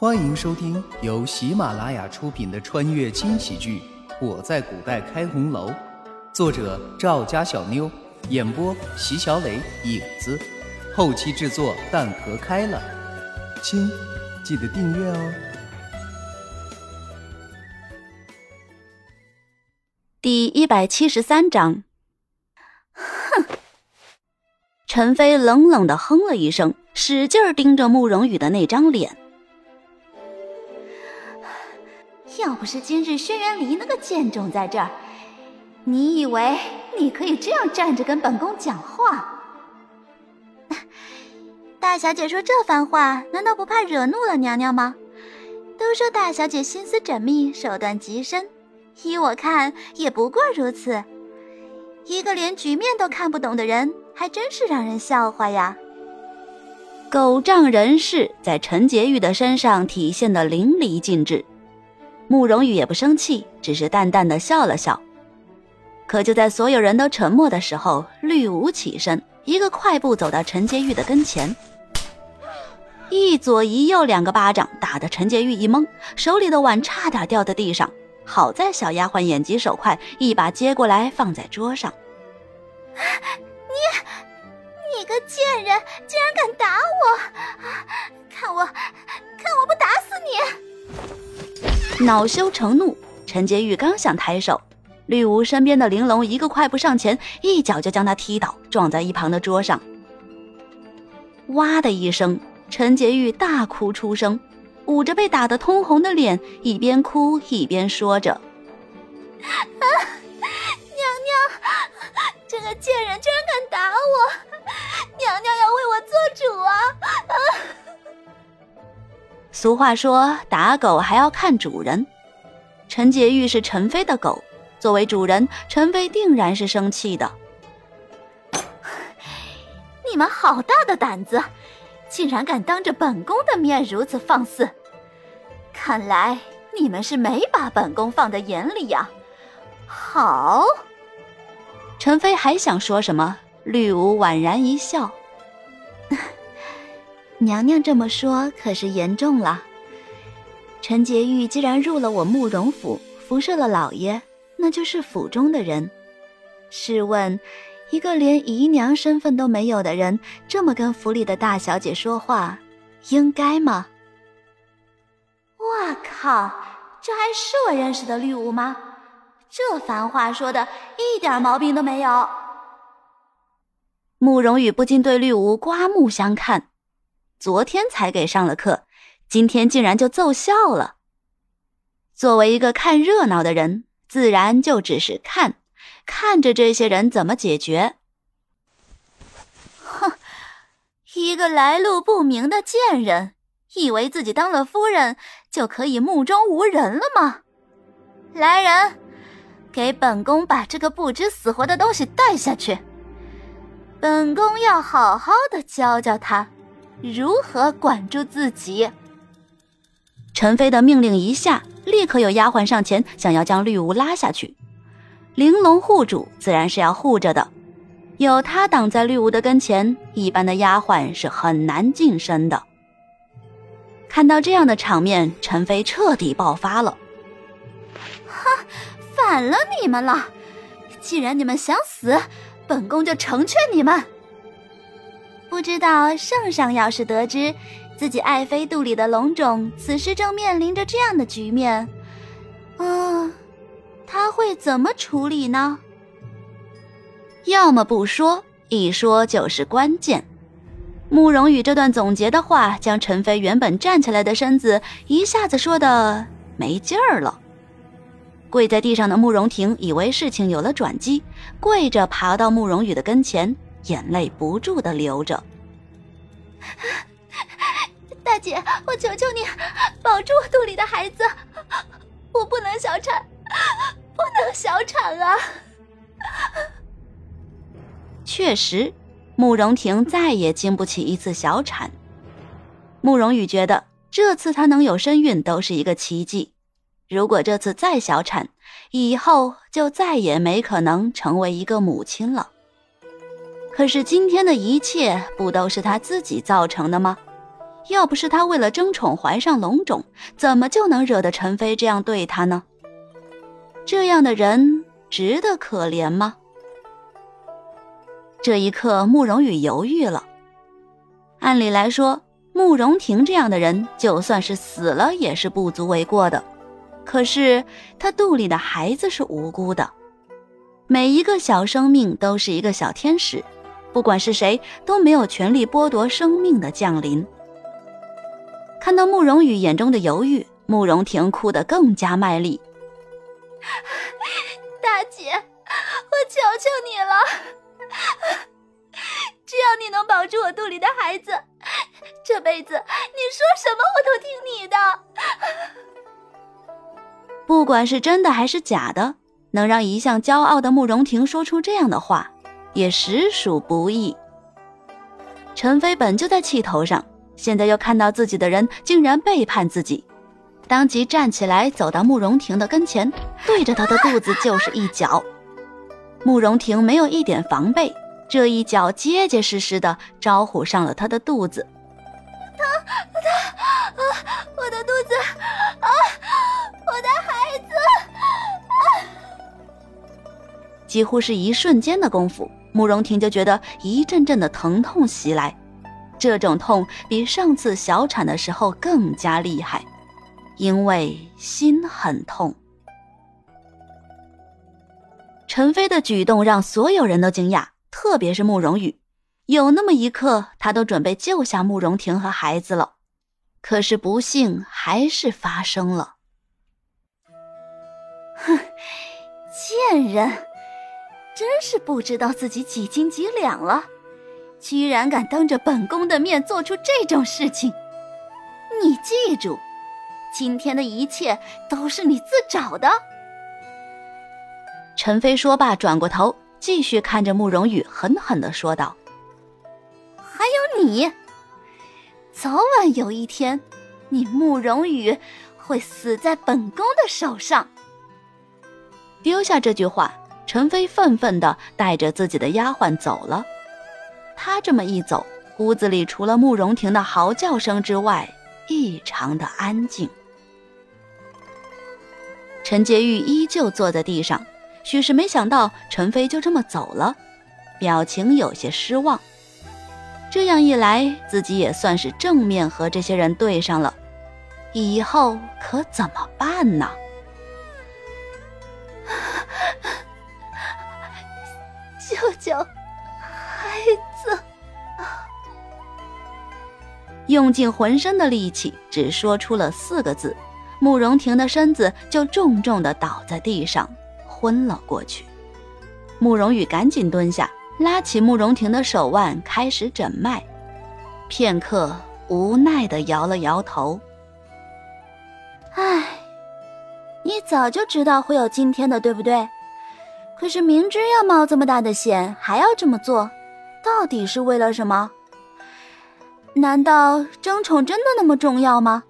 欢迎收听由喜马拉雅出品的穿越轻喜剧《我在古代开红楼》，作者赵家小妞，演播席小磊、影子，后期制作蛋壳开了。亲，记得订阅哦。第一百七十三章。哼！陈飞冷冷的哼了一声，使劲盯着慕容羽的那张脸。要不是今日轩辕离那个贱种在这儿，你以为你可以这样站着跟本宫讲话？大小姐说这番话，难道不怕惹怒了娘娘吗？都说大小姐心思缜密，手段极深，依我看也不过如此。一个连局面都看不懂的人，还真是让人笑话呀！狗仗人势在陈洁玉的身上体现的淋漓尽致。慕容羽也不生气，只是淡淡的笑了笑。可就在所有人都沉默的时候，绿芜起身，一个快步走到陈洁玉的跟前，一左一右两个巴掌打得陈洁玉一懵，手里的碗差点掉在地上。好在小丫鬟眼疾手快，一把接过来放在桌上。你，你个贱人，竟然敢打我！看我，看我不打死你！恼羞成怒，陈洁玉刚想抬手，绿芜身边的玲珑一个快步上前，一脚就将他踢倒，撞在一旁的桌上。哇的一声，陈洁玉大哭出声，捂着被打得通红的脸，一边哭一边说着：“啊，娘娘，这个贱人居然俗话说：“打狗还要看主人。”陈洁玉是陈飞的狗，作为主人，陈飞定然是生气的。你们好大的胆子，竟然敢当着本宫的面如此放肆！看来你们是没把本宫放在眼里呀。好，陈飞还想说什么，绿芜婉然一笑。娘娘这么说可是严重了。陈洁玉既然入了我慕容府，服侍了老爷，那就是府中的人。试问，一个连姨娘身份都没有的人，这么跟府里的大小姐说话，应该吗？哇靠！这还是我认识的绿芜吗？这番话说的一点毛病都没有。慕容羽不禁对绿芜刮目相看。昨天才给上了课，今天竟然就奏效了。作为一个看热闹的人，自然就只是看，看着这些人怎么解决。哼，一个来路不明的贱人，以为自己当了夫人就可以目中无人了吗？来人，给本宫把这个不知死活的东西带下去。本宫要好好的教教他。如何管住自己？陈飞的命令一下，立刻有丫鬟上前，想要将绿芜拉下去。玲珑护主自然是要护着的，有他挡在绿芜的跟前，一般的丫鬟是很难近身的。看到这样的场面，陈飞彻底爆发了：“哈，反了你们了！既然你们想死，本宫就成全你们。”不知道圣上要是得知自己爱妃肚里的龙种此时正面临着这样的局面，啊，他会怎么处理呢？要么不说，一说就是关键。慕容羽这段总结的话，将陈飞原本站起来的身子一下子说的没劲儿了。跪在地上的慕容婷以为事情有了转机，跪着爬到慕容羽的跟前。眼泪不住的流着，大姐，我求求你，保住我肚里的孩子，我不能小产，不能小产啊！确实，慕容婷再也经不起一次小产。慕容羽觉得这次她能有身孕都是一个奇迹，如果这次再小产，以后就再也没可能成为一个母亲了。可是今天的一切不都是他自己造成的吗？要不是他为了争宠怀上龙种，怎么就能惹得陈飞这样对他呢？这样的人值得可怜吗？这一刻，慕容羽犹豫了。按理来说，慕容婷这样的人，就算是死了也是不足为过的。可是他肚里的孩子是无辜的，每一个小生命都是一个小天使，不管是谁都没有权利剥夺生命的降临。看到慕容羽眼中的犹豫，慕容婷哭得更加卖力。大姐，我求求你了，只要你能保住我肚里的孩子，这辈子你说什么我都听你的。不管是真的还是假的，能让一向骄傲的慕容婷说出这样的话，也实属不易。陈飞本就在气头上，现在又看到自己的人竟然背叛自己。当即站起来，走到慕容婷的跟前，对着她的肚子就是一脚。慕容婷没有一点防备，这一脚结结实实的招呼上了她的肚子。疼疼啊！我的肚子啊！我的孩子！几乎是一瞬间的功夫，慕容婷就觉得一阵阵的疼痛袭来，这种痛比上次小产的时候更加厉害。因为心很痛，陈飞的举动让所有人都惊讶，特别是慕容羽。有那么一刻，他都准备救下慕容婷和孩子了，可是不幸还是发生了。哼，贱人，真是不知道自己几斤几两了，居然敢当着本宫的面做出这种事情！你记住。今天的一切都是你自找的。陈飞说罢，转过头，继续看着慕容羽，狠狠的说道：“还有你，早晚有一天，你慕容羽会死在本宫的手上。”丢下这句话，陈飞愤愤的带着自己的丫鬟走了。他这么一走，屋子里除了慕容婷的嚎叫声之外，异常的安静。陈洁玉依旧坐在地上，许是没想到陈飞就这么走了，表情有些失望。这样一来，自己也算是正面和这些人对上了，以后可怎么办呢？救救孩子！用尽浑身的力气，只说出了四个字。慕容婷的身子就重重的倒在地上，昏了过去。慕容羽赶紧蹲下，拉起慕容婷的手腕，开始诊脉。片刻，无奈的摇了摇头：“唉，你早就知道会有今天的，对不对？可是明知要冒这么大的险，还要这么做，到底是为了什么？难道争宠真的那么重要吗？”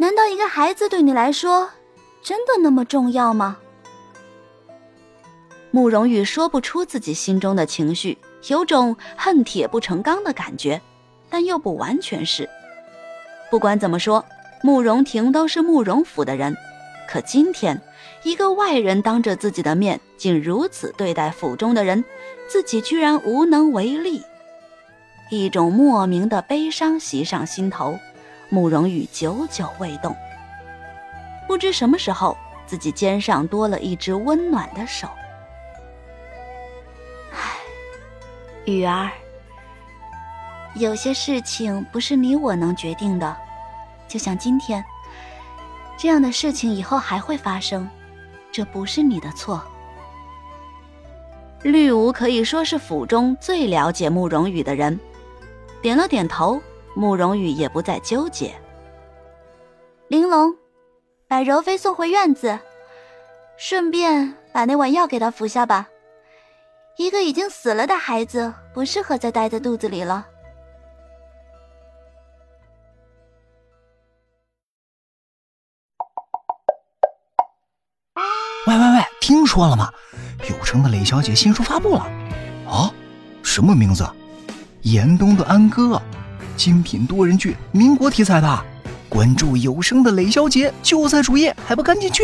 难道一个孩子对你来说真的那么重要吗？慕容羽说不出自己心中的情绪，有种恨铁不成钢的感觉，但又不完全是。不管怎么说，慕容婷都是慕容府的人，可今天一个外人当着自己的面竟如此对待府中的人，自己居然无能为力，一种莫名的悲伤袭上心头。慕容羽久久未动，不知什么时候，自己肩上多了一只温暖的手。唉，雨儿，有些事情不是你我能决定的，就像今天这样的事情，以后还会发生，这不是你的错。绿芜可以说是府中最了解慕容羽的人，点了点头。慕容羽也不再纠结。玲珑，把柔妃送回院子，顺便把那碗药给她服下吧。一个已经死了的孩子，不适合再待在肚子里了。说了吗？有声的雷小姐新书发布了。啊？什么名字？严冬的安哥。精品多人剧，民国题材的。关注有声的雷小姐就在主页，还不赶紧去！